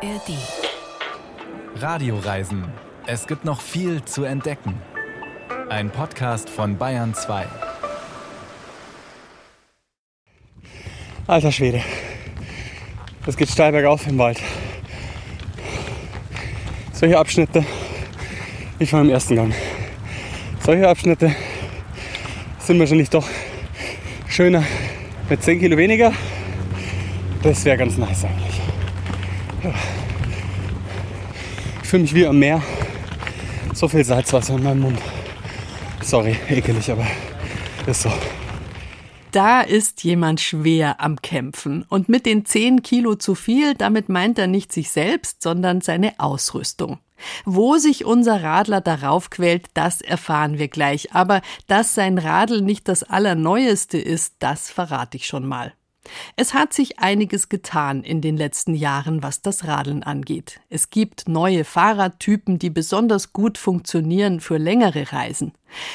ARD. Radioreisen. Es gibt noch viel zu entdecken. Ein Podcast von Bayern 2. Alter Schwede. Das geht steil bergauf im Wald. Solche Abschnitte wie vor dem ersten Gang. Solche Abschnitte sind wahrscheinlich doch schöner mit 10 Kilo weniger. Das wäre ganz nice eigentlich. Ich fühle mich wie am Meer. So viel Salzwasser in meinem Mund. Sorry, ekelig, aber ist so. Da ist jemand schwer am Kämpfen. Und mit den 10 Kilo zu viel, damit meint er nicht sich selbst, sondern seine Ausrüstung. Wo sich unser Radler darauf quält, das erfahren wir gleich. Aber dass sein Radl nicht das Allerneueste ist, das verrate ich schon mal. Es hat sich einiges getan in den letzten Jahren, was das Radeln angeht. Es gibt neue Fahrradtypen, die besonders gut funktionieren für längere Reisen.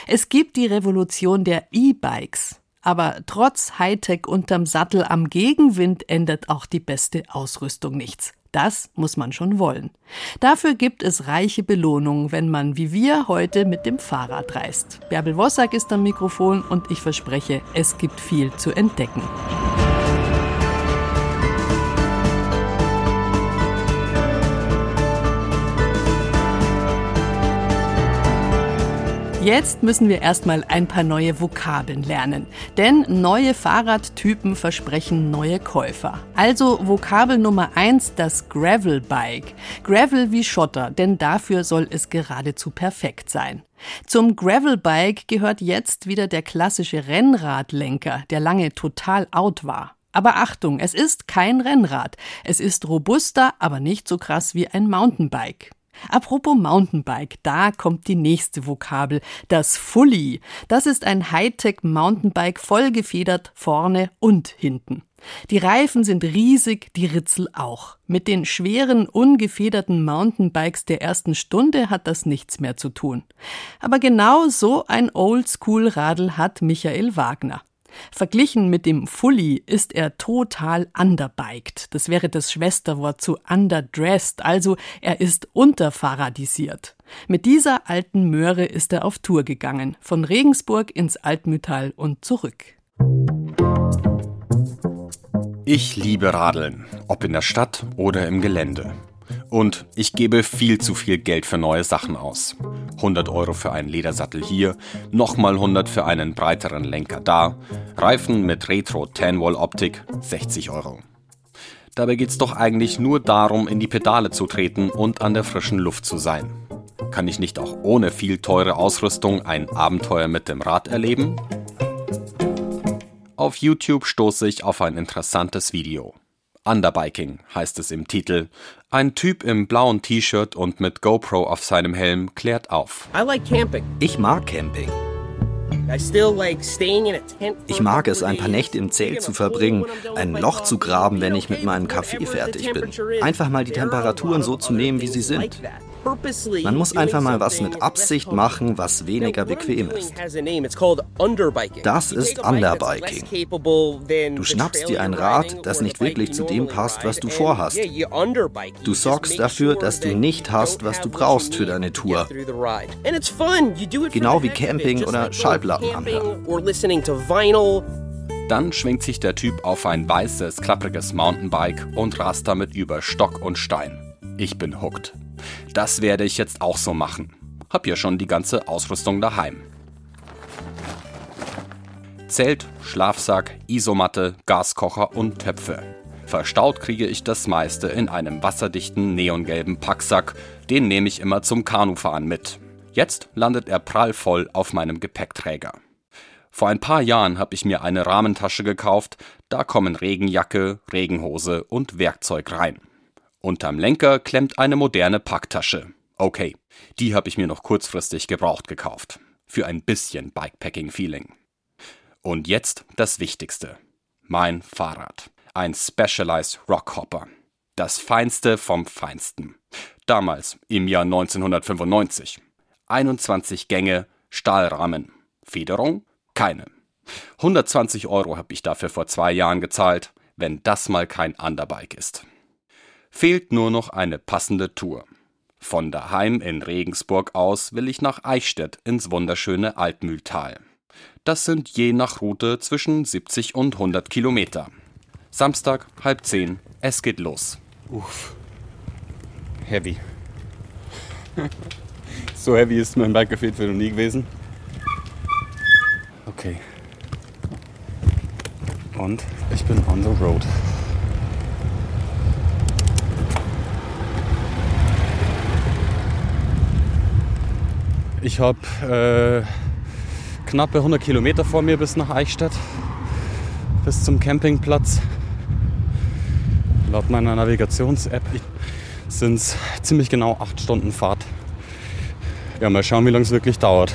Es gibt die Revolution der E-Bikes. Aber trotz Hightech unterm Sattel am Gegenwind ändert auch die beste Ausrüstung nichts. Das muss man schon wollen. Dafür gibt es reiche Belohnungen, wenn man wie wir heute mit dem Fahrrad reist. Bärbel Wossack ist am Mikrofon und ich verspreche, es gibt viel zu entdecken. Jetzt müssen wir erstmal ein paar neue Vokabeln lernen. Denn neue Fahrradtypen versprechen neue Käufer. Also Vokabel Nummer eins: das Gravelbike. Gravel wie Schotter, denn dafür soll es geradezu perfekt sein. Zum Gravelbike gehört jetzt wieder der klassische Rennradlenker, der lange total out war. Aber Achtung, es ist kein Rennrad. Es ist robuster, aber nicht so krass wie ein Mountainbike. Apropos Mountainbike, da kommt die nächste Vokabel, das Fully. Das ist ein Hightech Mountainbike vollgefedert vorne und hinten. Die Reifen sind riesig, die Ritzel auch. Mit den schweren, ungefederten Mountainbikes der ersten Stunde hat das nichts mehr zu tun. Aber genau so ein Oldschool-Radl hat Michael Wagner. Verglichen mit dem Fully ist er total underbiked. Das wäre das Schwesterwort zu underdressed, also er ist unterfaradisiert. Mit dieser alten Möhre ist er auf Tour gegangen, von Regensburg ins Altmühltal und zurück. Ich liebe Radeln, ob in der Stadt oder im Gelände. Und ich gebe viel zu viel Geld für neue Sachen aus. 100 Euro für einen Ledersattel hier, nochmal 100 für einen breiteren Lenker da, Reifen mit Retro Tanwall Optik 60 Euro. Dabei geht's doch eigentlich nur darum, in die Pedale zu treten und an der frischen Luft zu sein. Kann ich nicht auch ohne viel teure Ausrüstung ein Abenteuer mit dem Rad erleben? Auf YouTube stoße ich auf ein interessantes Video. Underbiking heißt es im Titel. Ein Typ im blauen T-Shirt und mit GoPro auf seinem Helm klärt auf. Ich mag Camping. Ich mag es, ein paar Nächte im Zelt zu verbringen, ein Loch zu graben, wenn ich mit meinem Kaffee fertig bin. Einfach mal die Temperaturen so zu nehmen, wie sie sind. Man muss einfach mal was mit Absicht machen, was weniger bequem ist. Das ist Underbiking. Du schnappst dir ein Rad, das nicht wirklich zu dem passt, was du vorhast. Du sorgst dafür, dass du nicht hast, was du brauchst für deine Tour. Genau wie Camping oder Schallplatten anhören. Dann schwingt sich der Typ auf ein weißes, klappriges Mountainbike und rast damit über Stock und Stein. Ich bin hooked. Das werde ich jetzt auch so machen. Hab ja schon die ganze Ausrüstung daheim. Zelt, Schlafsack, Isomatte, Gaskocher und Töpfe. Verstaut kriege ich das meiste in einem wasserdichten neongelben Packsack, den nehme ich immer zum Kanufahren mit. Jetzt landet er prallvoll auf meinem Gepäckträger. Vor ein paar Jahren habe ich mir eine Rahmentasche gekauft, da kommen Regenjacke, Regenhose und Werkzeug rein. Unterm Lenker klemmt eine moderne Packtasche. Okay, die habe ich mir noch kurzfristig gebraucht gekauft. Für ein bisschen Bikepacking-Feeling. Und jetzt das Wichtigste. Mein Fahrrad. Ein Specialized Rockhopper. Das Feinste vom Feinsten. Damals, im Jahr 1995. 21 Gänge, Stahlrahmen. Federung? Keine. 120 Euro habe ich dafür vor zwei Jahren gezahlt, wenn das mal kein Underbike ist. Fehlt nur noch eine passende Tour. Von daheim in Regensburg aus will ich nach Eichstätt ins wunderschöne Altmühltal. Das sind je nach Route zwischen 70 und 100 Kilometer. Samstag, halb zehn, es geht los. Uff. Heavy. so heavy ist mein Bike gefehlt für noch nie gewesen. Okay. Und ich bin on the road. Ich habe äh, knappe 100 Kilometer vor mir bis nach Eichstätt, bis zum Campingplatz. Laut meiner Navigations-App sind es ziemlich genau 8 Stunden Fahrt. Ja, mal schauen, wie lange es wirklich dauert.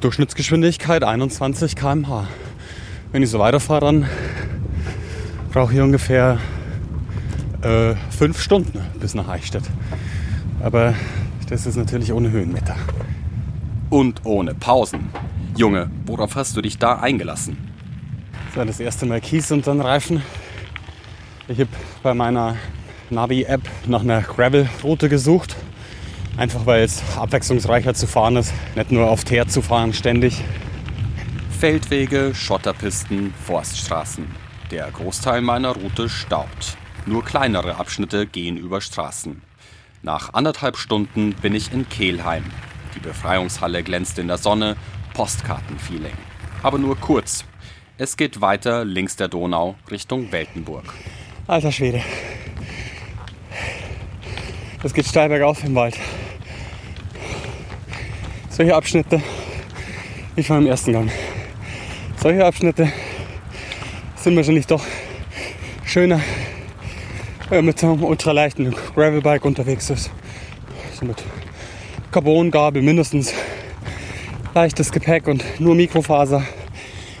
Durchschnittsgeschwindigkeit 21 km/h. Wenn ich so weiterfahre, dann brauche ich ungefähr äh, fünf Stunden bis nach Eichstätt. Aber das ist natürlich ohne Höhenmeter. Und ohne Pausen. Junge, worauf hast du dich da eingelassen? Das war das erste Mal Kies und dann Reifen. Ich habe bei meiner Navi-App nach einer Gravel-Route gesucht. Einfach weil es abwechslungsreicher zu fahren ist, nicht nur auf Teer zu fahren ständig. Feldwege, Schotterpisten, Forststraßen. Der Großteil meiner Route staubt. Nur kleinere Abschnitte gehen über Straßen. Nach anderthalb Stunden bin ich in Kehlheim. Die Befreiungshalle glänzt in der Sonne, Postkartenfeeling. Aber nur kurz. Es geht weiter links der Donau Richtung Weltenburg. Alter Schwede. Es geht steil bergauf im Wald. Solche Abschnitte, wie vor dem ersten Gang. Solche Abschnitte sind wahrscheinlich doch schöner mit so einem ultraleichten Gravelbike unterwegs ist. So mit Carbongabel mindestens, leichtes Gepäck und nur Mikrofaser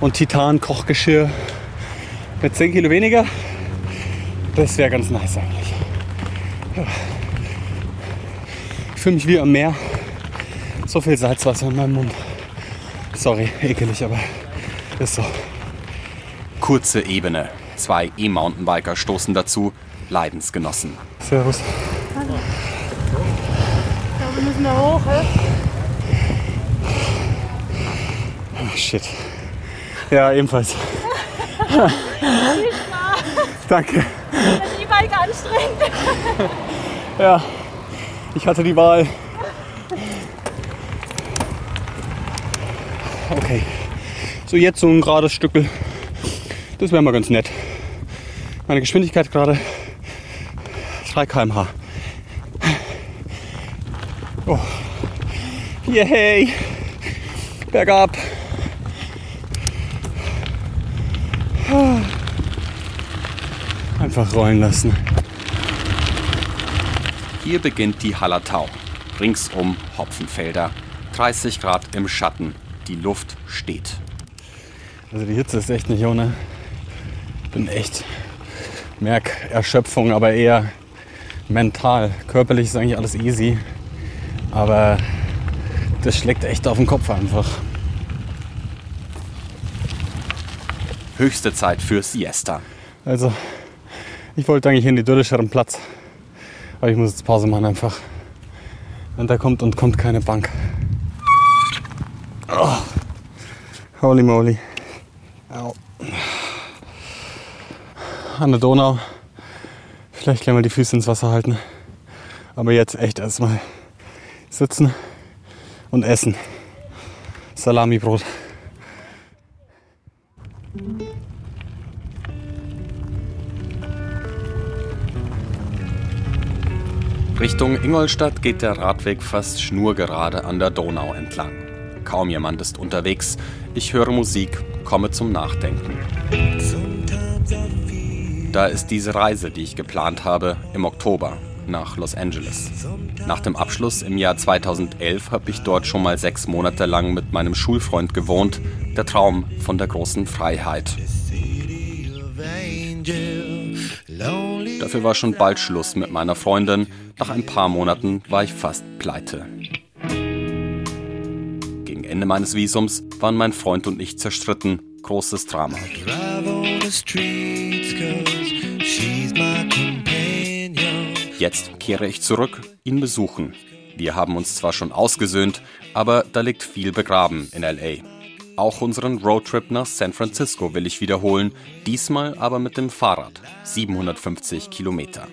und Titan-Kochgeschirr mit 10 Kilo weniger. Das wäre ganz nice eigentlich. Ich fühle mich wie am Meer. So viel Salzwasser in meinem Mund. Sorry, ekelig, aber ist so. Kurze Ebene. Zwei E-Mountainbiker stoßen dazu, Leidensgenossen. Servus. Hallo. Ja, wir müssen da hoch, hä? Oh, shit. Ja, ebenfalls. Danke. Das E-Bike anstrengend. Ja, ich hatte die Wahl. Okay. So, jetzt so ein gerades Stückel. Das wäre mal ganz nett. Meine Geschwindigkeit gerade 3 km/h. Oh. Yay! Bergab. Einfach rollen lassen. Hier beginnt die Hallertau. Ringsum Hopfenfelder. 30 Grad im Schatten. Die Luft steht. Also die Hitze ist echt nicht ohne. Bin echt merk Erschöpfung, aber eher mental. Körperlich ist eigentlich alles easy, aber das schlägt echt auf den Kopf einfach. Höchste Zeit für Siesta. Also, ich wollte eigentlich in die idyllischeren Platz, aber ich muss jetzt Pause machen einfach. Und da kommt und kommt keine Bank. Oh. Holy moly. Au. An der Donau. Vielleicht gleich mal die Füße ins Wasser halten. Aber jetzt echt erstmal sitzen und essen. Salamibrot. Richtung Ingolstadt geht der Radweg fast schnurgerade an der Donau entlang. Kaum jemand ist unterwegs. Ich höre Musik, komme zum Nachdenken. Da ist diese Reise, die ich geplant habe, im Oktober nach Los Angeles. Nach dem Abschluss im Jahr 2011 habe ich dort schon mal sechs Monate lang mit meinem Schulfreund gewohnt. Der Traum von der großen Freiheit. Dafür war schon bald Schluss mit meiner Freundin. Nach ein paar Monaten war ich fast pleite. Gegen Ende meines Visums waren mein Freund und ich zerstritten. Großes Drama. Jetzt kehre ich zurück, ihn besuchen. Wir haben uns zwar schon ausgesöhnt, aber da liegt viel begraben in LA. Auch unseren Roadtrip nach San Francisco will ich wiederholen, diesmal aber mit dem Fahrrad. 750 Kilometer.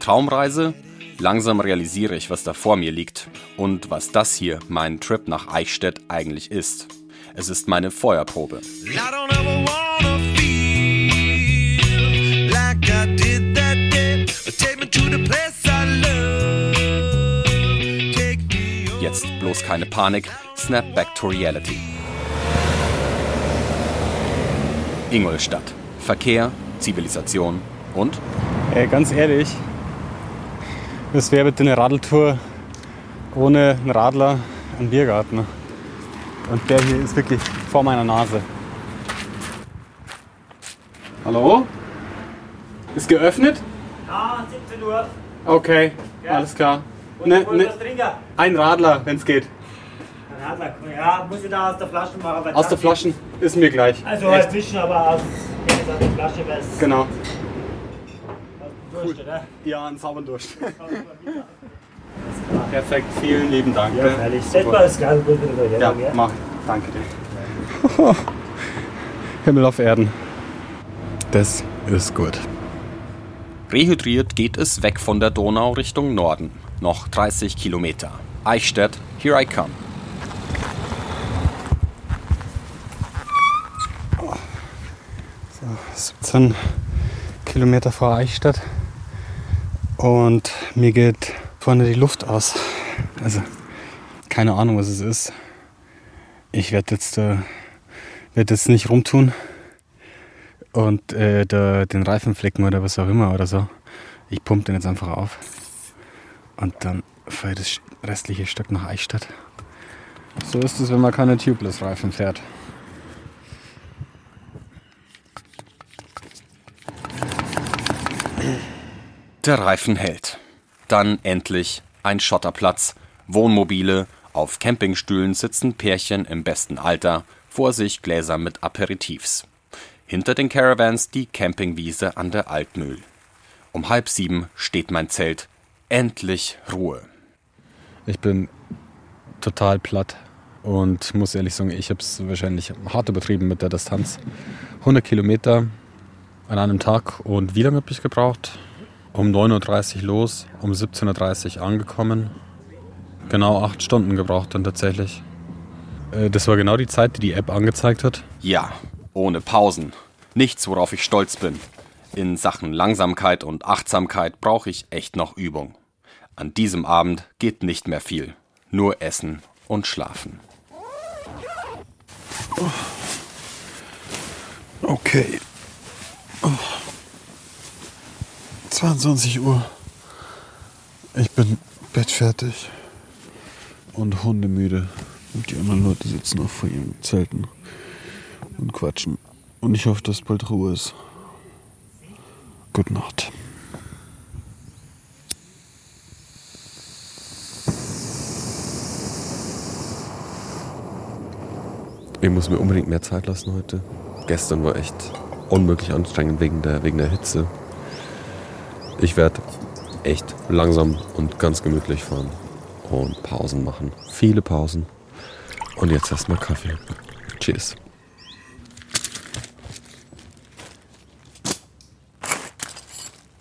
Traumreise? Langsam realisiere ich, was da vor mir liegt und was das hier, mein Trip nach Eichstätt, eigentlich ist. Es ist meine Feuerprobe. Jetzt bloß keine Panik, snap back to reality. Ingolstadt. Verkehr, Zivilisation und? Ey, ganz ehrlich, das wäre bitte eine Radeltour ohne einen Radler, einen Biergarten. Und der hier ist wirklich vor meiner Nase. Hallo? Ist geöffnet? Ja, 17 Uhr. Okay, alles klar. Ne, wir ne, was trinken? ein Radler, wenn es geht. Ein Radler. Ja, muss ich da aus der Flasche machen. Aus der Flaschen ist mir gleich. Also halt Echt. ein bisschen, aber aus, aus der Flasche wäre es Genau. Durst, oder? Ja, ein sauberen Durst. Perfekt, vielen lieben Dank. Ja, gell? freilich. Setz Super. mal das Glas bloß wieder Ja, gell? mach. Danke dir. Himmel auf Erden. Das ist gut. Rehydriert geht es weg von der Donau Richtung Norden. Noch 30 Kilometer. Eichstätt, here I come. So, 17 Kilometer vor Eichstätt. Und mir geht vorne die Luft aus. Also, keine Ahnung, was es ist. Ich werde jetzt, äh, werd jetzt nicht rumtun und äh, da, den Reifen flecken oder was auch immer oder so. Ich pumpe den jetzt einfach auf. Und dann fahre ich das restliche Stück nach Eichstätt. So ist es, wenn man keine Tubeless-Reifen fährt. Der Reifen hält. Dann endlich ein Schotterplatz, Wohnmobile, auf Campingstühlen sitzen Pärchen im besten Alter, vor sich Gläser mit Aperitifs. Hinter den Caravans die Campingwiese an der Altmühl. Um halb sieben steht mein Zelt. Endlich Ruhe. Ich bin total platt und muss ehrlich sagen, ich habe es wahrscheinlich hart übertrieben mit der Distanz. 100 Kilometer an einem Tag und wie lange habe ich gebraucht? Um 9.30 Uhr los, um 17.30 Uhr angekommen. Genau acht Stunden gebraucht dann tatsächlich. Äh, Das war genau die Zeit, die die App angezeigt hat. Ja, ohne Pausen. Nichts, worauf ich stolz bin. In Sachen Langsamkeit und Achtsamkeit brauche ich echt noch Übung. An diesem Abend geht nicht mehr viel. Nur essen und schlafen. Okay. Oh. 22 Uhr. Ich bin bettfertig und hundemüde. Und die anderen Leute sitzen noch vor ihren Zelten und quatschen. Und ich hoffe, dass bald Ruhe ist. Gute Nacht. Ich muss mir unbedingt mehr Zeit lassen heute. Gestern war echt unmöglich anstrengend wegen der, wegen der Hitze. Ich werde echt langsam und ganz gemütlich fahren und Pausen machen. Viele Pausen. Und jetzt erstmal Kaffee. Cheers.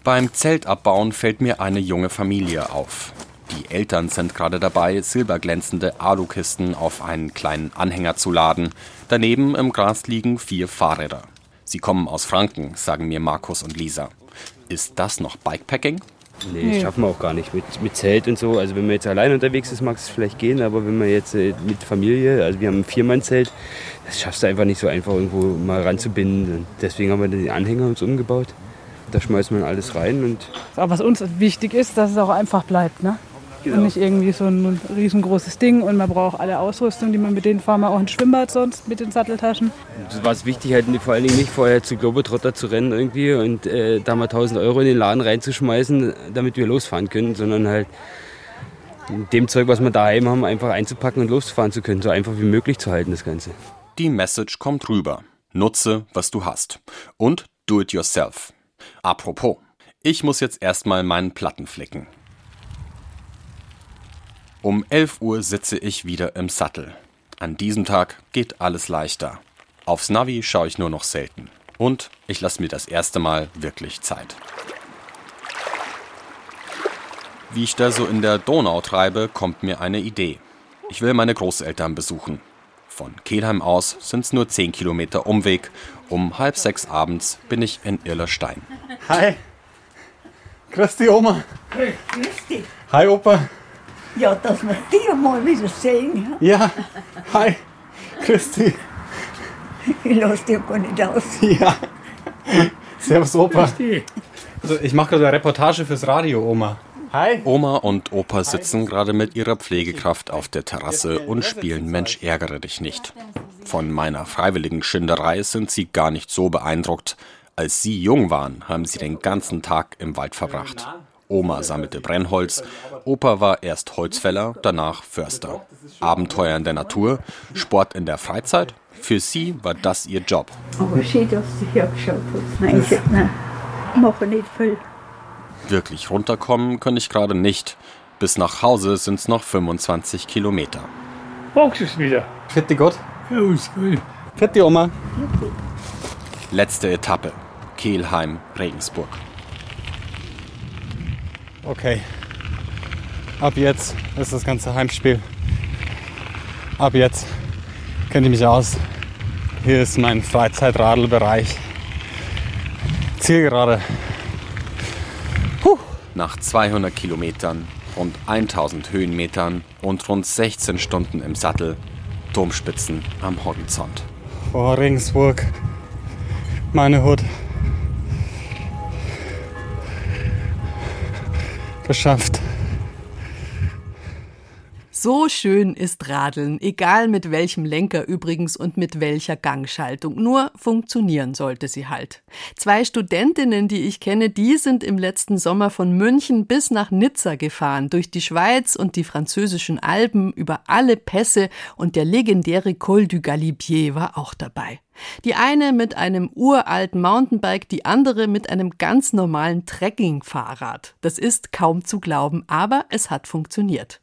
Beim Zeltabbauen fällt mir eine junge Familie auf. Die Eltern sind gerade dabei, silberglänzende Alukisten auf einen kleinen Anhänger zu laden. Daneben im Gras liegen vier Fahrräder. Sie kommen aus Franken, sagen mir Markus und Lisa. Ist das noch Bikepacking? Nee, das schaffen wir auch gar nicht mit, mit Zelt und so. Also wenn man jetzt allein unterwegs ist, mag es vielleicht gehen, aber wenn man jetzt äh, mit Familie, also wir haben ein Viermann-Zelt, das schaffst du einfach nicht so einfach irgendwo mal ranzubinden. Deswegen haben wir den Anhänger uns umgebaut. Da schmeißt man alles rein und Aber was uns wichtig ist, dass es auch einfach bleibt. Ne? Und nicht irgendwie so ein riesengroßes Ding und man braucht alle Ausrüstung, die man mit denen fahren auch ins Schwimmbad sonst mit den Satteltaschen. es war es wichtig, halt vor allen Dingen nicht vorher zu Globetrotter zu rennen irgendwie und äh, da mal 1000 Euro in den Laden reinzuschmeißen, damit wir losfahren können, sondern halt dem Zeug, was wir daheim haben, einfach einzupacken und losfahren zu können, so einfach wie möglich zu halten das Ganze. Die Message kommt rüber. Nutze, was du hast. Und do it yourself. Apropos, ich muss jetzt erstmal meinen Platten flicken. Um 11 Uhr sitze ich wieder im Sattel. An diesem Tag geht alles leichter. Aufs Navi schaue ich nur noch selten. Und ich lasse mir das erste Mal wirklich Zeit. Wie ich da so in der Donau treibe, kommt mir eine Idee. Ich will meine Großeltern besuchen. Von Kelheim aus sind es nur 10 Kilometer Umweg. Um halb sechs abends bin ich in Irlerstein. Hi. Grüß dich, Oma. Grüß dich. Hi, Opa. Ja, dass wir dich mal wieder sehen. Ja. Hi. Grüß dich. Ich lasse dich gar nicht aus. Ja. Servus, Opa. Also, ich mache gerade eine Reportage fürs Radio, Oma. Hi. Oma und Opa sitzen gerade mit ihrer Pflegekraft auf der Terrasse und spielen Mensch ärgere dich nicht. Von meiner freiwilligen Schinderei sind sie gar nicht so beeindruckt. Als sie jung waren, haben sie den ganzen Tag im Wald verbracht. Oma sammelte Brennholz, Opa war erst Holzfäller, danach Förster. Abenteuer in der Natur, Sport in der Freizeit, für sie war das ihr Job. Aber schön, dass du hergeschaut hast. Nein, ich mache nicht viel. Wirklich runterkommen kann ich gerade nicht. Bis nach Hause sind es noch 25 Kilometer. Du es wieder? Vierte Gott. Ja, ist gut. Vierte Oma. Letzte Etappe. Kelheim, Regensburg. Okay. Ab jetzt ist das ganze Heimspiel. Ab jetzt kenne ich mich aus. Hier ist mein Freizeitradlbereich. Zielgerade. Nach 200 Kilometern, rund 1000 Höhenmetern und rund 16 Stunden im Sattel, Domspitzen am Horizont. Oh, Regensburg. Meine Hut. Geschafft. So schön ist Radeln, egal mit welchem Lenker übrigens und mit welcher Gangschaltung. Nur funktionieren sollte sie halt. Zwei Studentinnen, die ich kenne, die sind im letzten Sommer von München bis nach Nizza gefahren, durch die Schweiz und die französischen Alpen, über alle Pässe und der legendäre Col du Galibier war auch dabei. Die eine mit einem uralten Mountainbike, die andere mit einem ganz normalen Trekkingfahrrad. Das ist kaum zu glauben, aber es hat funktioniert.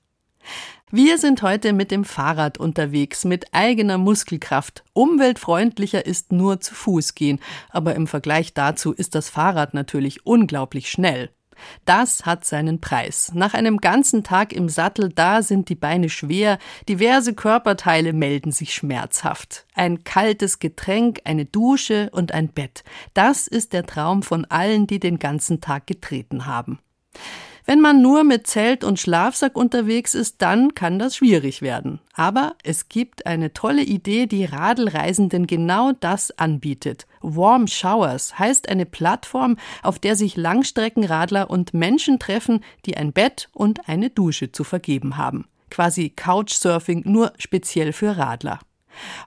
Wir sind heute mit dem Fahrrad unterwegs, mit eigener Muskelkraft. Umweltfreundlicher ist nur zu Fuß gehen, aber im Vergleich dazu ist das Fahrrad natürlich unglaublich schnell. Das hat seinen Preis. Nach einem ganzen Tag im Sattel, da sind die Beine schwer, diverse Körperteile melden sich schmerzhaft. Ein kaltes Getränk, eine Dusche und ein Bett. Das ist der Traum von allen, die den ganzen Tag getreten haben. Wenn man nur mit Zelt und Schlafsack unterwegs ist, dann kann das schwierig werden. Aber es gibt eine tolle Idee, die Radelreisenden genau das anbietet. Warm Showers heißt eine Plattform, auf der sich Langstreckenradler und Menschen treffen, die ein Bett und eine Dusche zu vergeben haben. Quasi Couchsurfing nur speziell für Radler.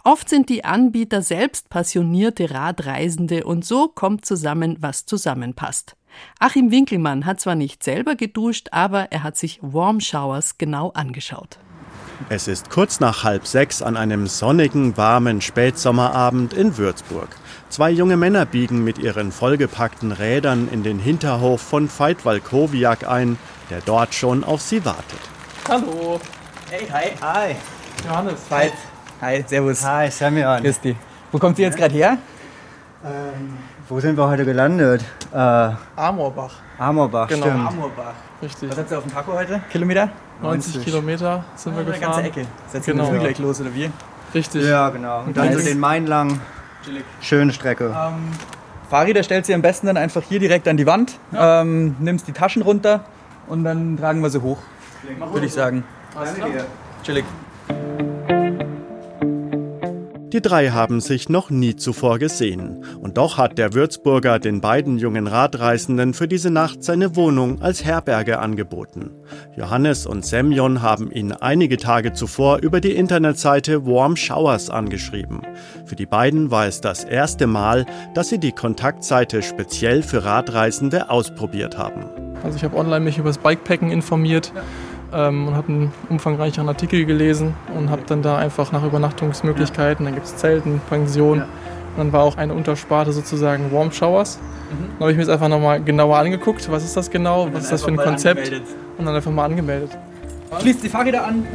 Oft sind die Anbieter selbst passionierte Radreisende und so kommt zusammen, was zusammenpasst. Achim Winkelmann hat zwar nicht selber geduscht, aber er hat sich Warm Showers genau angeschaut. Es ist kurz nach halb sechs an einem sonnigen, warmen Spätsommerabend in Würzburg. Zwei junge Männer biegen mit ihren vollgepackten Rädern in den Hinterhof von Veit Walkowiak ein, der dort schon auf sie wartet. Hallo. Hey, hi. Hi. Johannes. Veit. Hi, servus. Hi. Grüß dich. Wo kommt ihr jetzt gerade her? Ähm, wo sind wir heute gelandet? Äh, Amorbach. Amorbach, Genau. stimmt. Amorbach. Richtig. Was habt ihr auf dem Taco heute? Kilometer? 90 Kilometer sind wir Eine gefahren. ganze Ecke. Ihr Genau. früh gleich los, oder wie? Richtig. Ja, genau. Und dann so den Main lang. Schöne Strecke. Ähm, Fahrräder stellst du am besten dann einfach hier direkt an die Wand, ähm, nimmst die Taschen runter und dann tragen wir sie hoch, würde ich sagen. Danke dir. Chillig. Die drei haben sich noch nie zuvor gesehen. Und doch hat der Würzburger den beiden jungen Radreisenden für diese Nacht seine Wohnung als Herberge angeboten. Johannes und Semyon haben ihn einige Tage zuvor über die Internetseite Warm Showers angeschrieben. Für die beiden war es das erste Mal, dass sie die Kontaktseite speziell für Radreisende ausprobiert haben. Also ich habe online mich über das Bikepacken informiert ähm, und habe einen umfangreicheren Artikel gelesen und habe dann da einfach nach Übernachtungsmöglichkeiten, dann gibt es Zelten, Pension Und dann war auch eine Untersparte sozusagen Warm Showers. Mhm. Dann habe ich mir das einfach nochmal genauer angeguckt. Was ist das genau? Was ist das für ein Konzept? Angemeldet. Und dann einfach mal angemeldet. Schließt die Fahrräder an,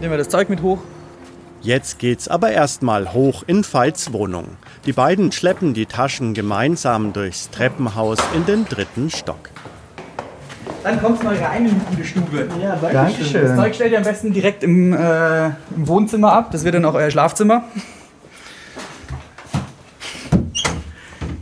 nehmen wir das Zeug mit hoch. Jetzt geht's aber erstmal hoch in Veits Wohnung. Die beiden schleppen die Taschen gemeinsam durchs Treppenhaus in den dritten Stock. Dann kommt mal rein in die gute Stube. Ja, danke schön. Das Zeug stellt ihr am besten direkt im, äh, im Wohnzimmer ab. Das wird dann auch euer Schlafzimmer.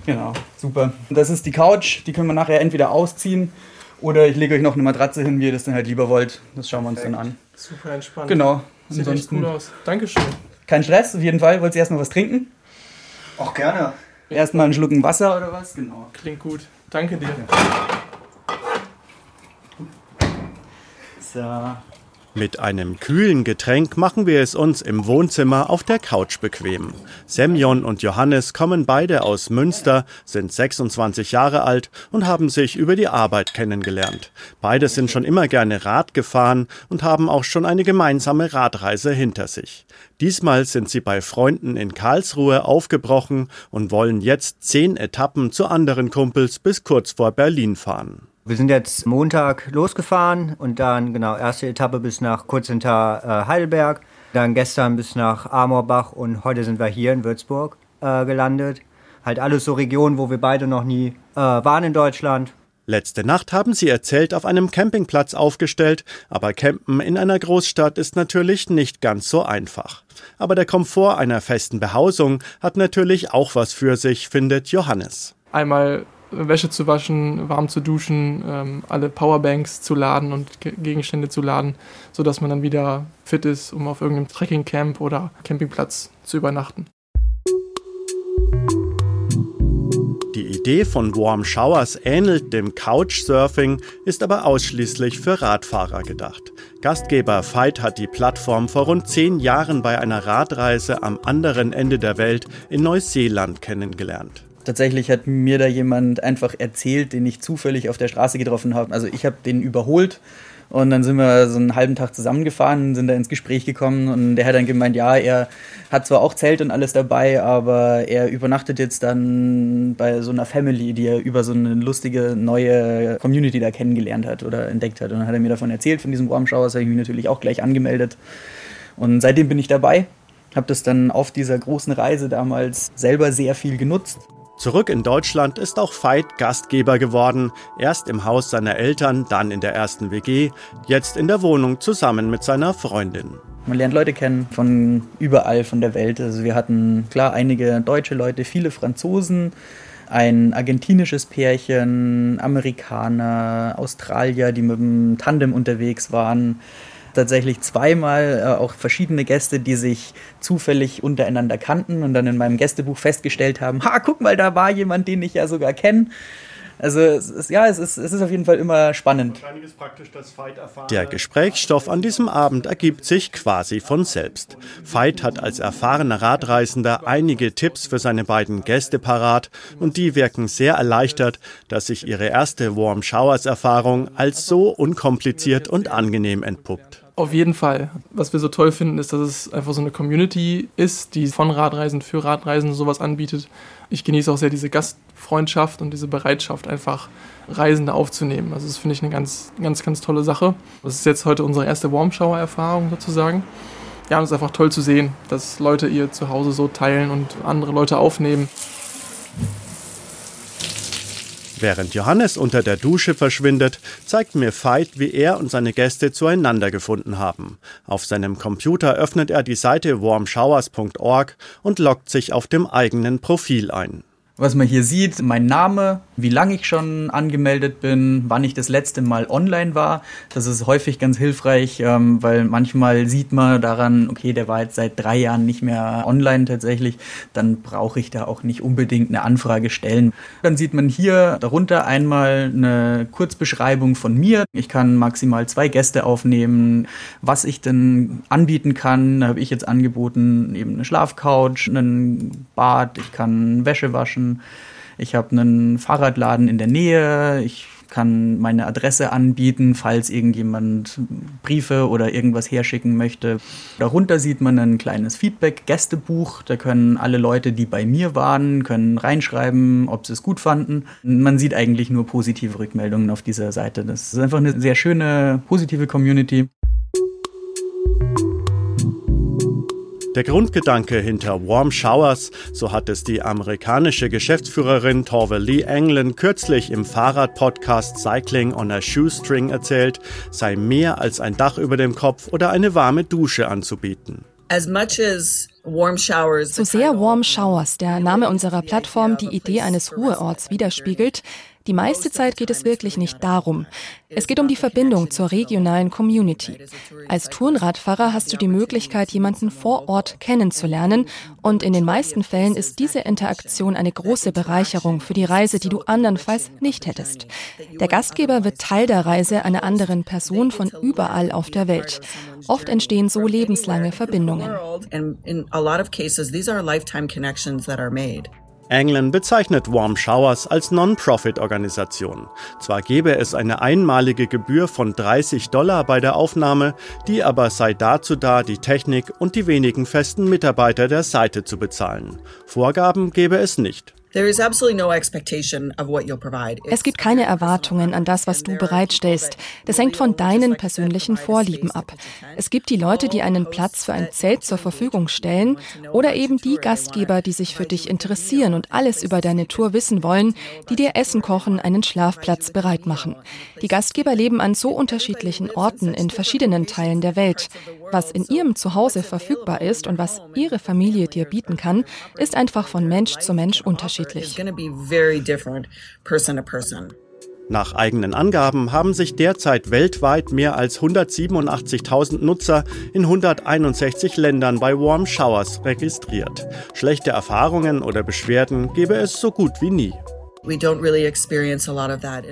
Genau, super. Das ist die Couch, die können wir nachher entweder ausziehen oder ich lege euch noch eine Matratze hin, wie ihr das dann halt lieber wollt. Das schauen wir uns Perfekt. dann an. Super entspannt. Genau. Sieht Ansonsten echt gut aus. Dankeschön. Kein Stress, auf jeden Fall. Wollt ihr erstmal was trinken? Auch gerne. Erstmal einen Schluck Wasser oder was? Genau. Klingt gut. Danke dir. So. Mit einem kühlen Getränk machen wir es uns im Wohnzimmer auf der Couch bequem. Semyon und Johannes kommen beide aus Münster, sind 26 Jahre alt und haben sich über die Arbeit kennengelernt. Beide sind schon immer gerne Rad gefahren und haben auch schon eine gemeinsame Radreise hinter sich. Diesmal sind sie bei Freunden in Karlsruhe aufgebrochen und wollen jetzt zehn Etappen zu anderen Kumpels bis kurz vor Berlin fahren. Wir sind jetzt Montag losgefahren und dann genau erste Etappe bis nach kurz hinter äh, Heidelberg, dann gestern bis nach Amorbach und heute sind wir hier in Würzburg äh, gelandet. Halt alles so Regionen, wo wir beide noch nie äh, waren in Deutschland. Letzte Nacht haben sie erzählt auf einem Campingplatz aufgestellt, aber Campen in einer Großstadt ist natürlich nicht ganz so einfach. Aber der Komfort einer festen Behausung hat natürlich auch was für sich, findet Johannes. Einmal Wäsche zu waschen, warm zu duschen, ähm, alle Powerbanks zu laden und Ge Gegenstände zu laden, sodass man dann wieder fit ist, um auf irgendeinem Trekkingcamp oder Campingplatz zu übernachten. Die Idee von Warm Showers ähnelt dem Couchsurfing, ist aber ausschließlich für Radfahrer gedacht. Gastgeber Veit hat die Plattform vor rund zehn Jahren bei einer Radreise am anderen Ende der Welt in Neuseeland kennengelernt. Tatsächlich hat mir da jemand einfach erzählt, den ich zufällig auf der Straße getroffen habe. Also ich habe den überholt und dann sind wir so einen halben Tag zusammengefahren, sind da ins Gespräch gekommen und der hat dann gemeint, ja, er hat zwar auch Zelt und alles dabei, aber er übernachtet jetzt dann bei so einer Family, die er über so eine lustige neue Community da kennengelernt hat oder entdeckt hat. Und dann hat er mir davon erzählt, von diesem Warm Showers, habe ich mich natürlich auch gleich angemeldet. Und seitdem bin ich dabei, habe das dann auf dieser großen Reise damals selber sehr viel genutzt Zurück in Deutschland ist auch Veit Gastgeber geworden, erst im Haus seiner Eltern, dann in der ersten WG, jetzt in der Wohnung zusammen mit seiner Freundin. Man lernt Leute kennen von überall von der Welt. Also wir hatten klar einige deutsche Leute, viele Franzosen, ein argentinisches Pärchen, Amerikaner, Australier, die mit dem Tandem unterwegs waren tatsächlich zweimal äh, auch verschiedene Gäste, die sich zufällig untereinander kannten und dann in meinem Gästebuch festgestellt haben, ha, guck mal, da war jemand, den ich ja sogar kenne. Also es ist, ja, es ist, es ist auf jeden Fall immer spannend. Der Gesprächsstoff an diesem Abend ergibt sich quasi von selbst. Veit hat als erfahrener Radreisender einige Tipps für seine beiden Gäste parat und die wirken sehr erleichtert, dass sich ihre erste Warm Showers Erfahrung als so unkompliziert und angenehm entpuppt. Auf jeden Fall. Was wir so toll finden, ist, dass es einfach so eine Community ist, die von Radreisen für Radreisen sowas anbietet. Ich genieße auch sehr diese Gastfreundschaft und diese Bereitschaft, einfach Reisende aufzunehmen. Also das finde ich eine ganz, ganz, ganz tolle Sache. Das ist jetzt heute unsere erste Warm Shower Erfahrung sozusagen. Ja, und es ist einfach toll zu sehen, dass Leute ihr Zuhause so teilen und andere Leute aufnehmen. Während Johannes unter der Dusche verschwindet, zeigt mir Veit, wie er und seine Gäste zueinander gefunden haben. Auf seinem Computer öffnet er die Seite warmshowers.org und loggt sich auf dem eigenen Profil ein was man hier sieht, mein Name, wie lange ich schon angemeldet bin, wann ich das letzte Mal online war. Das ist häufig ganz hilfreich, ähm, weil manchmal sieht man daran, okay, der war jetzt seit drei Jahren nicht mehr online tatsächlich. Dann brauche ich da auch nicht unbedingt eine Anfrage stellen. Dann sieht man hier darunter einmal eine Kurzbeschreibung von mir. Ich kann maximal zwei Gäste aufnehmen. Was ich denn anbieten kann, habe ich jetzt angeboten, eben eine Schlafcouch, einen Bad, ich kann Wäsche waschen ich habe einen Fahrradladen in der Nähe. Ich kann meine Adresse anbieten, falls irgendjemand Briefe oder irgendwas herschicken möchte. Darunter sieht man ein kleines Feedback-Gästebuch. Da können alle Leute, die bei mir waren, können reinschreiben, ob sie es gut fanden. Man sieht eigentlich nur positive Rückmeldungen auf dieser Seite. Das ist einfach eine sehr schöne, positive Community. Der Grundgedanke hinter Warm Showers, so hat es die amerikanische Geschäftsführerin Torve Lee England kürzlich im Fahrradpodcast Cycling on a Shoestring erzählt, sei mehr als ein Dach über dem Kopf oder eine warme Dusche anzubieten. So sehr Warm Showers, der Name unserer Plattform, die Idee eines Ruheorts widerspiegelt, die meiste Zeit geht es wirklich nicht darum. Es geht um die Verbindung zur regionalen Community. Als Tourenradfahrer hast du die Möglichkeit, jemanden vor Ort kennenzulernen und in den meisten Fällen ist diese Interaktion eine große Bereicherung für die Reise, die du andernfalls nicht hättest. Der Gastgeber wird Teil der Reise einer anderen Person von überall auf der Welt. Oft entstehen so lebenslange Verbindungen. England bezeichnet Warm Showers als Non-Profit-Organisation. Zwar gäbe es eine einmalige Gebühr von 30 Dollar bei der Aufnahme, die aber sei dazu da, die Technik und die wenigen festen Mitarbeiter der Seite zu bezahlen. Vorgaben gäbe es nicht. Es gibt keine Erwartungen an das, was du bereitstellst. Das hängt von deinen persönlichen Vorlieben ab. Es gibt die Leute, die einen Platz für ein Zelt zur Verfügung stellen oder eben die Gastgeber, die sich für dich interessieren und alles über deine Tour wissen wollen, die dir Essen kochen, einen Schlafplatz bereit machen. Die Gastgeber leben an so unterschiedlichen Orten in verschiedenen Teilen der Welt. Was in ihrem Zuhause verfügbar ist und was ihre Familie dir bieten kann, ist einfach von Mensch zu Mensch unterschiedlich unterschiedlich. Nach eigenen Angaben haben sich derzeit weltweit mehr als 187.000 Nutzer in 161 Ländern bei Warm Showers registriert. Schlechte Erfahrungen oder Beschwerden gebe es so gut wie nie.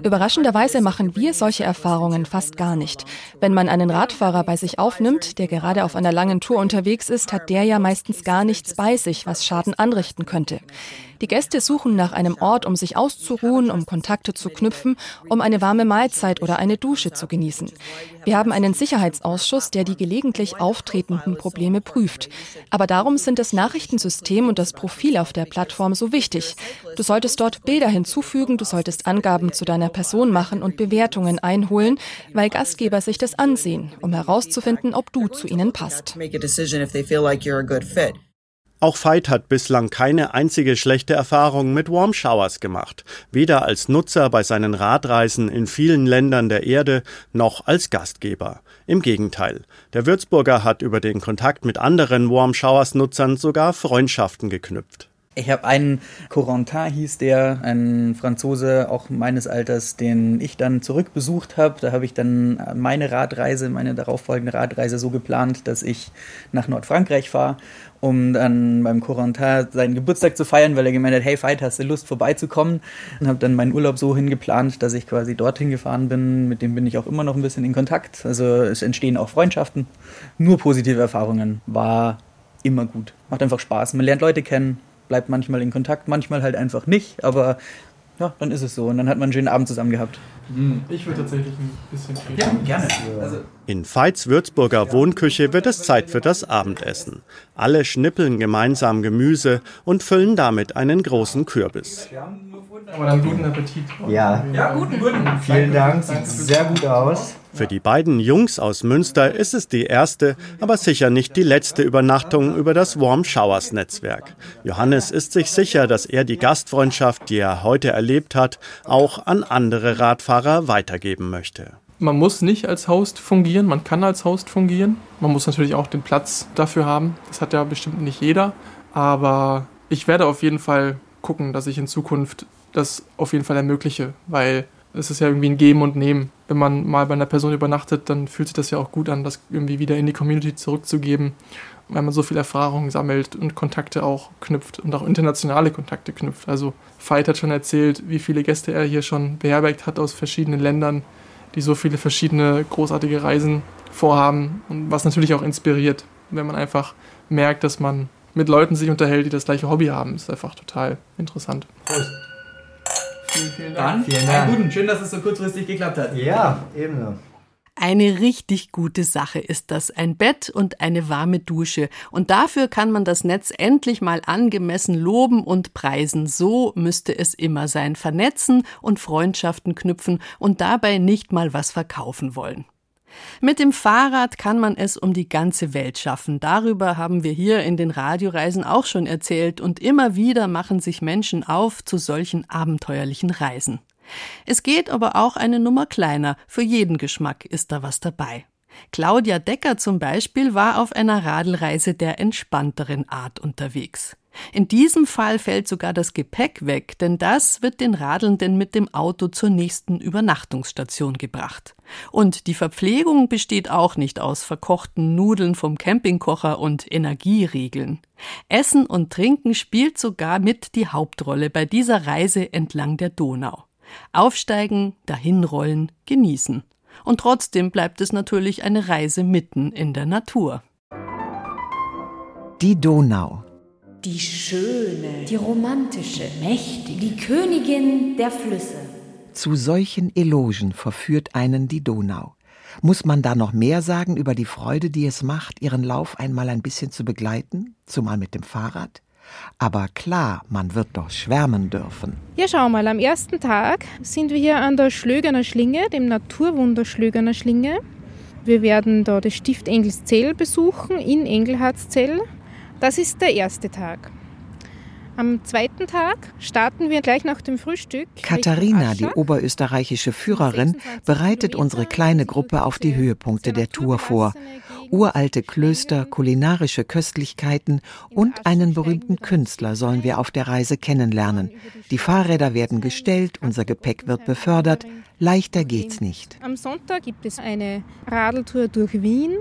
Überraschenderweise machen wir solche Erfahrungen fast gar nicht. Wenn man einen Radfahrer bei sich aufnimmt, der gerade auf einer langen Tour unterwegs ist, hat der ja meistens gar nichts bei sich, was Schaden anrichten könnte. Die Gäste suchen nach einem Ort, um sich auszuruhen, um Kontakte zu knüpfen, um eine warme Mahlzeit oder eine Dusche zu genießen. Wir haben einen Sicherheitsausschuss, der die gelegentlich auftretenden Probleme prüft. Aber darum sind das Nachrichtensystem und das Profil auf der Plattform so wichtig. Du solltest dort Bilder hinzufügen, du solltest Angaben zu deiner Person machen und Bewertungen einholen, weil Gastgeber sich das ansehen, um herauszufinden, ob du zu ihnen passt. Auch Veit hat bislang keine einzige schlechte Erfahrung mit Warm Showers gemacht, weder als Nutzer bei seinen Radreisen in vielen Ländern der Erde noch als Gastgeber. Im Gegenteil, der Würzburger hat über den Kontakt mit anderen Warm Showers Nutzern sogar Freundschaften geknüpft. Ich habe einen Corentin hieß der, ein Franzose auch meines Alters, den ich dann zurückbesucht habe. Da habe ich dann meine Radreise, meine darauffolgende Radreise so geplant, dass ich nach Nordfrankreich fahre, um dann beim Corentin seinen Geburtstag zu feiern, weil er gemeint hat, hey Veit, hast du Lust vorbeizukommen? Und habe dann meinen Urlaub so hingeplant, dass ich quasi dorthin gefahren bin. Mit dem bin ich auch immer noch ein bisschen in Kontakt. Also es entstehen auch Freundschaften. Nur positive Erfahrungen. War immer gut. Macht einfach Spaß. Man lernt Leute kennen, bleibt manchmal in Kontakt, manchmal halt einfach nicht, aber ja, dann ist es so. Und dann hat man einen schönen Abend zusammen gehabt. Hm, ich würde tatsächlich ein bisschen Ja, gerne. Also in Veits Würzburger Wohnküche wird es Zeit für das Abendessen. Alle schnippeln gemeinsam Gemüse und füllen damit einen großen Kürbis. Aber dann guten Appetit. Ja, ja guten, guten. Vielen Dank, sieht sehr gut aus. Für die beiden Jungs aus Münster ist es die erste, aber sicher nicht die letzte Übernachtung über das Warm Showers Netzwerk. Johannes ist sich sicher, dass er die Gastfreundschaft, die er heute erlebt hat, auch an andere Radfahrer weitergeben möchte. Man muss nicht als Host fungieren, man kann als Host fungieren. Man muss natürlich auch den Platz dafür haben. Das hat ja bestimmt nicht jeder. Aber ich werde auf jeden Fall gucken, dass ich in Zukunft das auf jeden Fall ermögliche, weil es ist ja irgendwie ein Geben und Nehmen. Wenn man mal bei einer Person übernachtet, dann fühlt sich das ja auch gut an, das irgendwie wieder in die Community zurückzugeben, weil man so viel Erfahrung sammelt und Kontakte auch knüpft und auch internationale Kontakte knüpft. Also Veit hat schon erzählt, wie viele Gäste er hier schon beherbergt hat aus verschiedenen Ländern, die so viele verschiedene großartige Reisen vorhaben und was natürlich auch inspiriert, wenn man einfach merkt, dass man mit Leuten sich unterhält, die das gleiche Hobby haben, ist einfach total interessant. Prost. Vielen, vielen Dann, Vielen Dank. guten. Schön, dass es so kurzfristig geklappt hat. Ja, ebenso. Eine richtig gute Sache ist das, ein Bett und eine warme Dusche. Und dafür kann man das Netz endlich mal angemessen loben und preisen. So müsste es immer sein. Vernetzen und Freundschaften knüpfen und dabei nicht mal was verkaufen wollen. Mit dem Fahrrad kann man es um die ganze Welt schaffen. Darüber haben wir hier in den Radioreisen auch schon erzählt und immer wieder machen sich Menschen auf zu solchen abenteuerlichen Reisen. Es geht aber auch eine Nummer kleiner. Für jeden Geschmack ist da was dabei. Claudia Decker zum Beispiel war auf einer Radelreise der entspannteren Art unterwegs. In diesem Fall fällt sogar das Gepäck weg, denn das wird den Radelnden mit dem Auto zur nächsten Übernachtungsstation gebracht. Und die Verpflegung besteht auch nicht aus verkochten Nudeln vom Campingkocher und Energieriegeln. Essen und Trinken spielt sogar mit die Hauptrolle bei dieser Reise entlang der Donau. Aufsteigen, dahinrollen, genießen. Und trotzdem bleibt es natürlich eine Reise mitten in der Natur. Die Donau. Die schöne, die romantische, mächtige, die Königin der Flüsse. Zu solchen Elogen verführt einen die Donau. Muss man da noch mehr sagen über die Freude, die es macht, ihren Lauf einmal ein bisschen zu begleiten, zumal mit dem Fahrrad? Aber klar, man wird doch schwärmen dürfen. Ja, schau mal, am ersten Tag sind wir hier an der Schlögerner Schlinge, dem Naturwunder Schlögerner Schlinge. Wir werden da das Stift Engelszell besuchen in Engelhardszell. Das ist der erste Tag. Am zweiten Tag starten wir gleich nach dem Frühstück. Katharina, die oberösterreichische Führerin, bereitet unsere kleine Gruppe auf die Höhepunkte der Tour vor. Uralte Klöster, kulinarische Köstlichkeiten und einen berühmten Künstler sollen wir auf der Reise kennenlernen. Die Fahrräder werden gestellt, unser Gepäck wird befördert. Leichter geht's nicht. Am Sonntag gibt es eine Radeltour durch Wien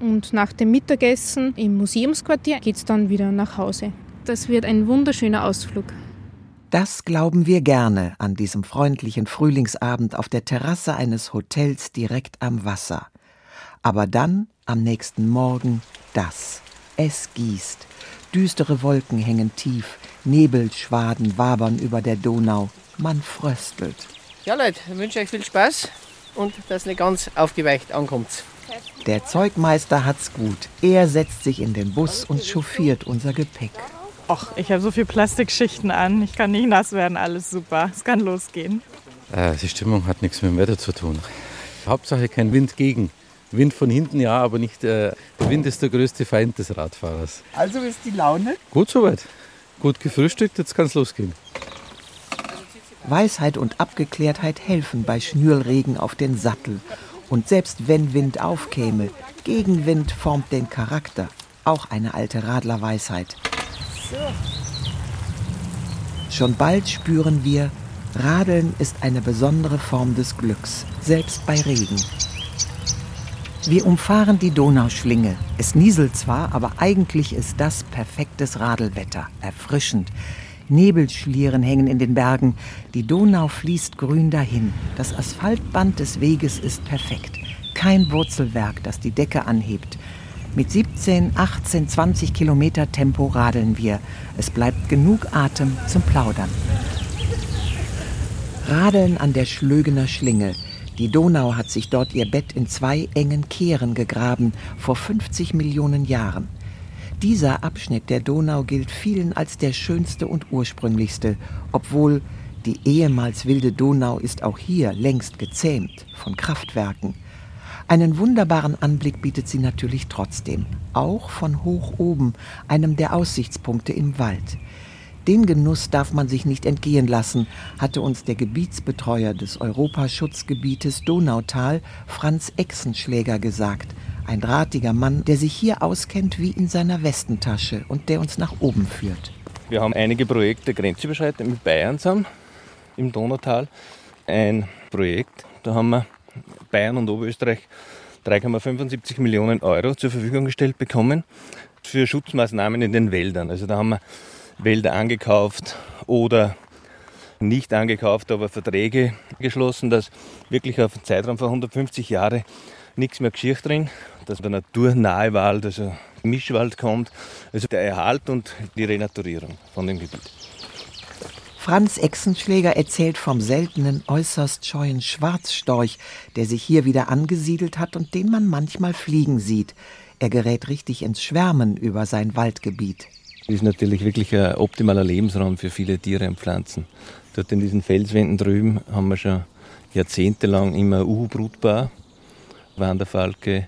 und nach dem Mittagessen im Museumsquartier geht es dann wieder nach Hause. Das wird ein wunderschöner Ausflug. Das glauben wir gerne an diesem freundlichen Frühlingsabend auf der Terrasse eines Hotels direkt am Wasser. Aber dann, am nächsten Morgen, das. Es gießt. Düstere Wolken hängen tief, Nebelschwaden wabern über der Donau. Man fröstelt. Ja, Leute, ich wünsche euch viel Spaß und dass ihr nicht ganz aufgeweicht ankommt. Der Zeugmeister hat's gut. Er setzt sich in den Bus und chauffiert unser Gepäck. Ach, ich habe so viel Plastikschichten an. Ich kann nicht nass werden. Alles super. Es kann losgehen. Äh, die Stimmung hat nichts mit dem Wetter zu tun. Hauptsache kein Wind gegen. Wind von hinten ja, aber nicht. Äh, der Wind ist der größte Feind des Radfahrers. Also ist die Laune? Gut soweit. Gut gefrühstückt, jetzt kann es losgehen. Weisheit und Abgeklärtheit helfen bei Schnürlregen auf den Sattel. Und selbst wenn Wind aufkäme, Gegenwind formt den Charakter. Auch eine alte Radlerweisheit. Schon bald spüren wir, Radeln ist eine besondere Form des Glücks, selbst bei Regen. Wir umfahren die Donauschlinge. Es nieselt zwar, aber eigentlich ist das perfektes Radelwetter, erfrischend. Nebelschlieren hängen in den Bergen, die Donau fließt grün dahin. Das Asphaltband des Weges ist perfekt. Kein Wurzelwerk, das die Decke anhebt. Mit 17, 18, 20 Kilometer Tempo radeln wir. Es bleibt genug Atem zum Plaudern. Radeln an der Schlögener Schlinge. Die Donau hat sich dort ihr Bett in zwei engen Kehren gegraben, vor 50 Millionen Jahren. Dieser Abschnitt der Donau gilt vielen als der schönste und ursprünglichste, obwohl die ehemals wilde Donau ist auch hier längst gezähmt von Kraftwerken. Einen wunderbaren Anblick bietet sie natürlich trotzdem, auch von hoch oben, einem der Aussichtspunkte im Wald. Den Genuss darf man sich nicht entgehen lassen, hatte uns der Gebietsbetreuer des Europaschutzgebietes Donautal, Franz Exenschläger, gesagt. Ein drahtiger Mann, der sich hier auskennt wie in seiner Westentasche und der uns nach oben führt. Wir haben einige Projekte grenzüberschreitend mit Bayern zusammen im Donautal. Ein Projekt, da haben wir Bayern und Oberösterreich 3,75 Millionen Euro zur Verfügung gestellt bekommen für Schutzmaßnahmen in den Wäldern. Also da haben wir Wälder angekauft oder nicht angekauft, aber Verträge geschlossen, dass wirklich auf einen Zeitraum von 150 Jahren nichts mehr geschieht drin, dass der naturnahe Wald, also Mischwald kommt, also der Erhalt und die Renaturierung von dem Gebiet. Franz Echsenschläger erzählt vom seltenen, äußerst scheuen Schwarzstorch, der sich hier wieder angesiedelt hat und den man manchmal fliegen sieht. Er gerät richtig ins Schwärmen über sein Waldgebiet. Das ist natürlich wirklich ein optimaler Lebensraum für viele Tiere und Pflanzen. Dort in diesen Felswänden drüben haben wir schon jahrzehntelang immer Uhu-Brutbar. Wanderfalke,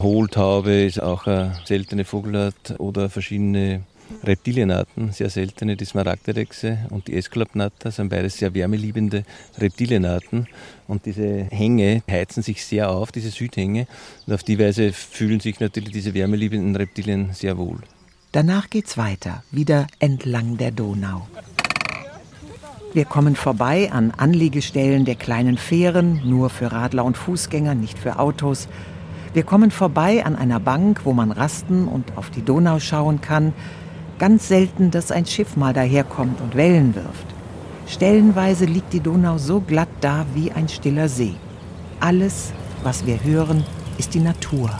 Hohltaube ist auch eine seltene Vogelart oder verschiedene Reptilienarten, sehr seltene, die Smaragdrechse und die Esculapnatter sind beides sehr wärmeliebende Reptilienarten. Und diese Hänge heizen sich sehr auf, diese Südhänge. Und auf die Weise fühlen sich natürlich diese wärmeliebenden Reptilien sehr wohl. Danach geht's weiter, wieder entlang der Donau. Wir kommen vorbei an Anliegestellen der kleinen Fähren, nur für Radler und Fußgänger, nicht für Autos. Wir kommen vorbei an einer Bank, wo man rasten und auf die Donau schauen kann. Ganz selten, dass ein Schiff mal daherkommt und Wellen wirft. Stellenweise liegt die Donau so glatt da wie ein stiller See. Alles, was wir hören, ist die Natur.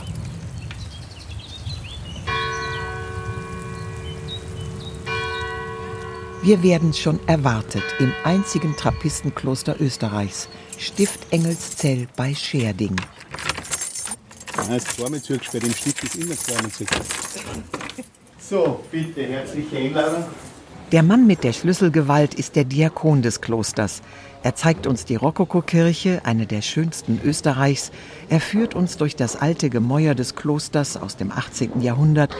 Wir werden schon erwartet im einzigen Trappistenkloster Österreichs, Stift Engelszell bei Scherding. Ja, ist zweimal zugesperrt, im Stift ist immer zweimal zugesperrt. So, bitte, herzliche Einladung. Der Mann mit der Schlüsselgewalt ist der Diakon des Klosters. Er zeigt uns die Rokokokirche, eine der schönsten Österreichs. Er führt uns durch das alte Gemäuer des Klosters aus dem 18. Jahrhundert,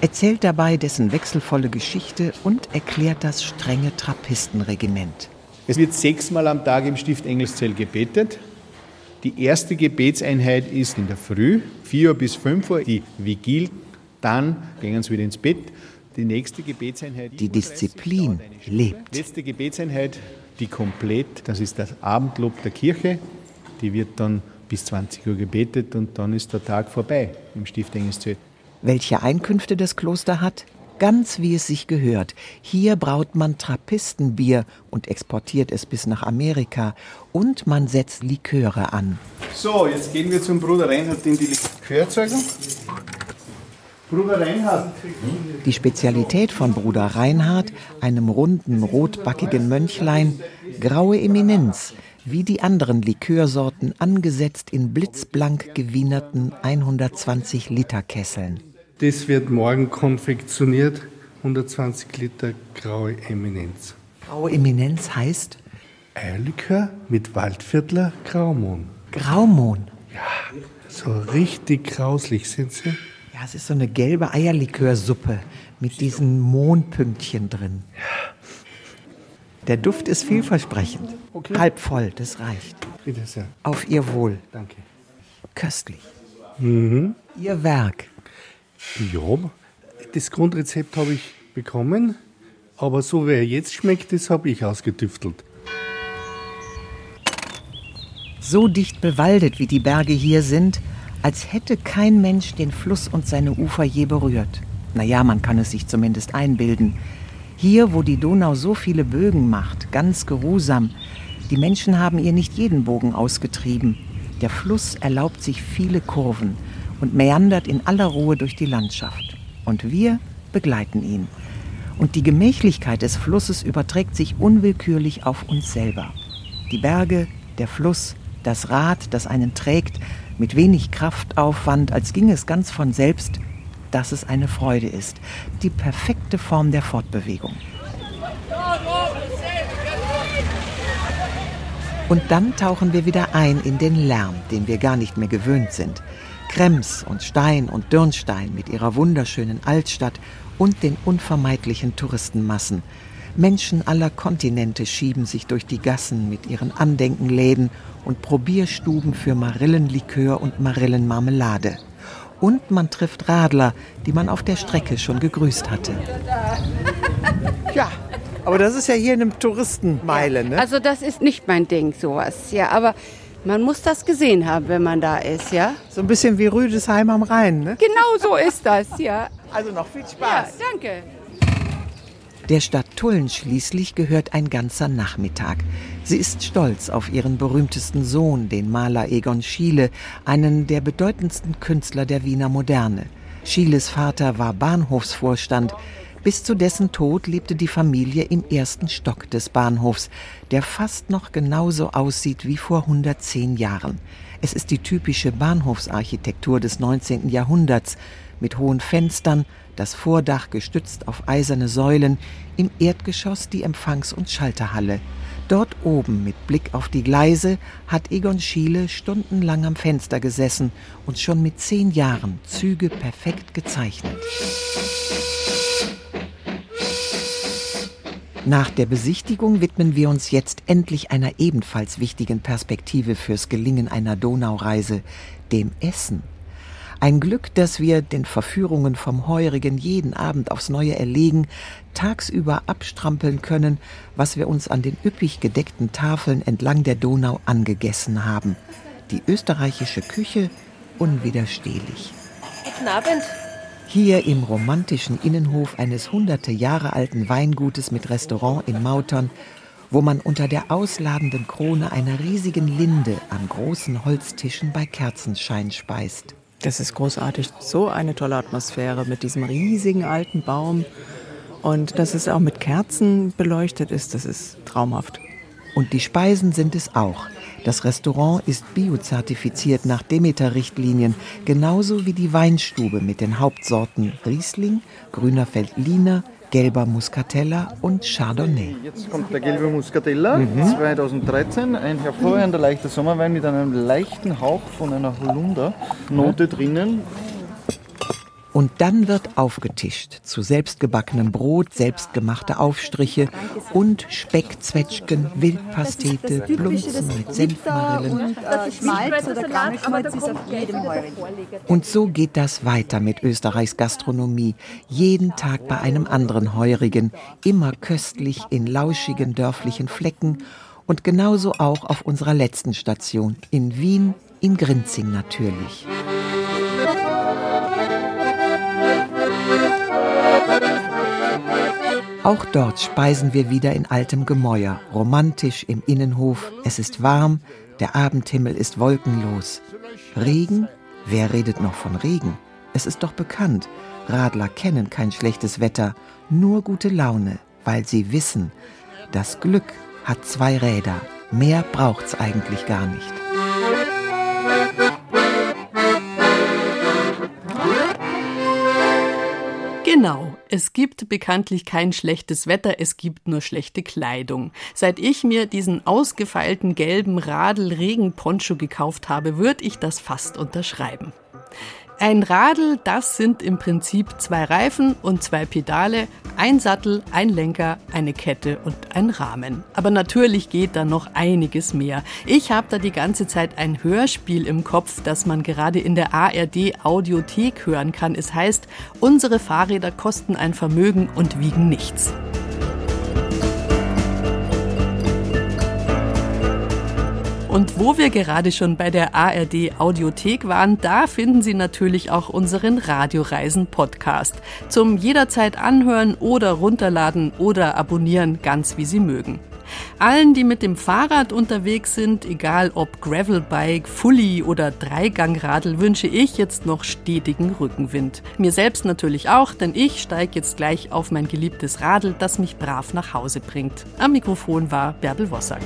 erzählt dabei dessen wechselvolle Geschichte und erklärt das strenge Trappistenregiment. Es wird sechsmal am Tag im Stift Engelszell gebetet. Die erste Gebetseinheit ist in der Früh, 4 Uhr bis 5 Uhr, die Vigil. Dann gehen sie wieder ins Bett. Die nächste Gebetseinheit. Die Disziplin lebt. Letzte Gebetseinheit, die komplett, das ist das Abendlob der Kirche. Die wird dann bis 20 Uhr gebetet und dann ist der Tag vorbei im Stift Engelszell. Welche Einkünfte das Kloster hat? Ganz wie es sich gehört. Hier braut man Trappistenbier und exportiert es bis nach Amerika. Und man setzt Liköre an. So, jetzt gehen wir zum Bruder Reinhard in die Likörzeugung. Bruder Reinhard. Die Spezialität von Bruder Reinhard, einem runden, rotbackigen Mönchlein, graue Eminenz, wie die anderen Likörsorten angesetzt in blitzblank gewienerten 120 Liter Kesseln. Das wird morgen konfektioniert. 120 Liter graue Eminenz. Graue Eminenz heißt? Eierlikör mit Waldviertler Graumohn. Graumohn? Ja, so richtig grauslich sind sie. Ja, es ist so eine gelbe Eierlikörsuppe mit diesen Mohnpünktchen drin. Der Duft ist vielversprechend. Okay. Halb voll, das reicht. Bitte sehr. Auf Ihr Wohl. Danke. Köstlich. Mhm. Ihr Werk. Ja, das Grundrezept habe ich bekommen, aber so wie er jetzt schmeckt, das habe ich ausgetüftelt. So dicht bewaldet wie die Berge hier sind, als hätte kein Mensch den Fluss und seine Ufer je berührt. Naja, man kann es sich zumindest einbilden. Hier, wo die Donau so viele Bögen macht, ganz geruhsam, die Menschen haben ihr nicht jeden Bogen ausgetrieben. Der Fluss erlaubt sich viele Kurven und meandert in aller Ruhe durch die Landschaft. Und wir begleiten ihn. Und die Gemächlichkeit des Flusses überträgt sich unwillkürlich auf uns selber. Die Berge, der Fluss, das Rad, das einen trägt, mit wenig Kraftaufwand, als ging es ganz von selbst, dass es eine Freude ist. Die perfekte Form der Fortbewegung. Und dann tauchen wir wieder ein in den Lärm, den wir gar nicht mehr gewöhnt sind. Krems und Stein und Dürnstein mit ihrer wunderschönen Altstadt und den unvermeidlichen Touristenmassen. Menschen aller Kontinente schieben sich durch die Gassen mit ihren Andenkenläden und Probierstuben für Marillenlikör und Marillenmarmelade. Und man trifft Radler, die man auf der Strecke schon gegrüßt hatte. Ja, aber das ist ja hier in einem Touristenmeile, ne? Also das ist nicht mein Ding, sowas. Ja, aber man muss das gesehen haben, wenn man da ist, ja? So ein bisschen wie Rüdesheim am Rhein, ne? Genau so ist das, ja. Also noch viel Spaß. Ja, danke. Der Stadt Tulln schließlich gehört ein ganzer Nachmittag. Sie ist stolz auf ihren berühmtesten Sohn, den Maler Egon Schiele, einen der bedeutendsten Künstler der Wiener Moderne. Schieles Vater war Bahnhofsvorstand. Bis zu dessen Tod lebte die Familie im ersten Stock des Bahnhofs, der fast noch genauso aussieht wie vor 110 Jahren. Es ist die typische Bahnhofsarchitektur des 19. Jahrhunderts mit hohen Fenstern, das Vordach gestützt auf eiserne Säulen, im Erdgeschoss die Empfangs- und Schalterhalle. Dort oben mit Blick auf die Gleise hat Egon Schiele stundenlang am Fenster gesessen und schon mit zehn Jahren Züge perfekt gezeichnet. Nach der Besichtigung widmen wir uns jetzt endlich einer ebenfalls wichtigen Perspektive fürs Gelingen einer Donaureise, dem Essen. Ein Glück, dass wir den Verführungen vom Heurigen jeden Abend aufs Neue erlegen, tagsüber abstrampeln können, was wir uns an den üppig gedeckten Tafeln entlang der Donau angegessen haben. Die österreichische Küche unwiderstehlich. Guten Abend. Hier im romantischen Innenhof eines hunderte Jahre alten Weingutes mit Restaurant in Mautern, wo man unter der ausladenden Krone einer riesigen Linde an großen Holztischen bei Kerzenschein speist. Das ist großartig. So eine tolle Atmosphäre mit diesem riesigen alten Baum. Und dass es auch mit Kerzen beleuchtet ist, das ist traumhaft. Und die Speisen sind es auch. Das Restaurant ist biozertifiziert nach Demeter-Richtlinien, genauso wie die Weinstube mit den Hauptsorten Riesling, Grüner Veltliner, gelber Muscatella und Chardonnay. Jetzt kommt der gelbe Muscatella mhm. 2013, ein hervorragender leichter Sommerwein mit einem leichten Hauch von einer Holundernote drinnen. Und dann wird aufgetischt zu selbstgebackenem Brot, selbstgemachte Aufstriche und Speckzwetschgen, Wildpastete, Blunzen mit Senfmarillen. Und so geht das weiter mit Österreichs Gastronomie. Jeden Tag bei einem anderen Heurigen, immer köstlich in lauschigen dörflichen Flecken und genauso auch auf unserer letzten Station in Wien, in Grinzing natürlich. Auch dort speisen wir wieder in altem Gemäuer, romantisch im Innenhof. Es ist warm, der Abendhimmel ist wolkenlos. Regen? Wer redet noch von Regen? Es ist doch bekannt, Radler kennen kein schlechtes Wetter, nur gute Laune, weil sie wissen, das Glück hat zwei Räder. Mehr braucht's eigentlich gar nicht. Genau, es gibt bekanntlich kein schlechtes Wetter, es gibt nur schlechte Kleidung. Seit ich mir diesen ausgefeilten gelben Radl-Regenponcho gekauft habe, würde ich das fast unterschreiben. Ein Radl, das sind im Prinzip zwei Reifen und zwei Pedale, ein Sattel, ein Lenker, eine Kette und ein Rahmen. Aber natürlich geht da noch einiges mehr. Ich habe da die ganze Zeit ein Hörspiel im Kopf, das man gerade in der ARD Audiothek hören kann. Es heißt, unsere Fahrräder kosten ein Vermögen und wiegen nichts. Wo wir gerade schon bei der ARD Audiothek waren, da finden Sie natürlich auch unseren Radioreisen Podcast. Zum jederzeit anhören oder runterladen oder abonnieren, ganz wie Sie mögen. Allen, die mit dem Fahrrad unterwegs sind, egal ob Gravelbike, Fully oder Dreigangradl, wünsche ich jetzt noch stetigen Rückenwind. Mir selbst natürlich auch, denn ich steige jetzt gleich auf mein geliebtes Radl, das mich brav nach Hause bringt. Am Mikrofon war Bärbel Wossack.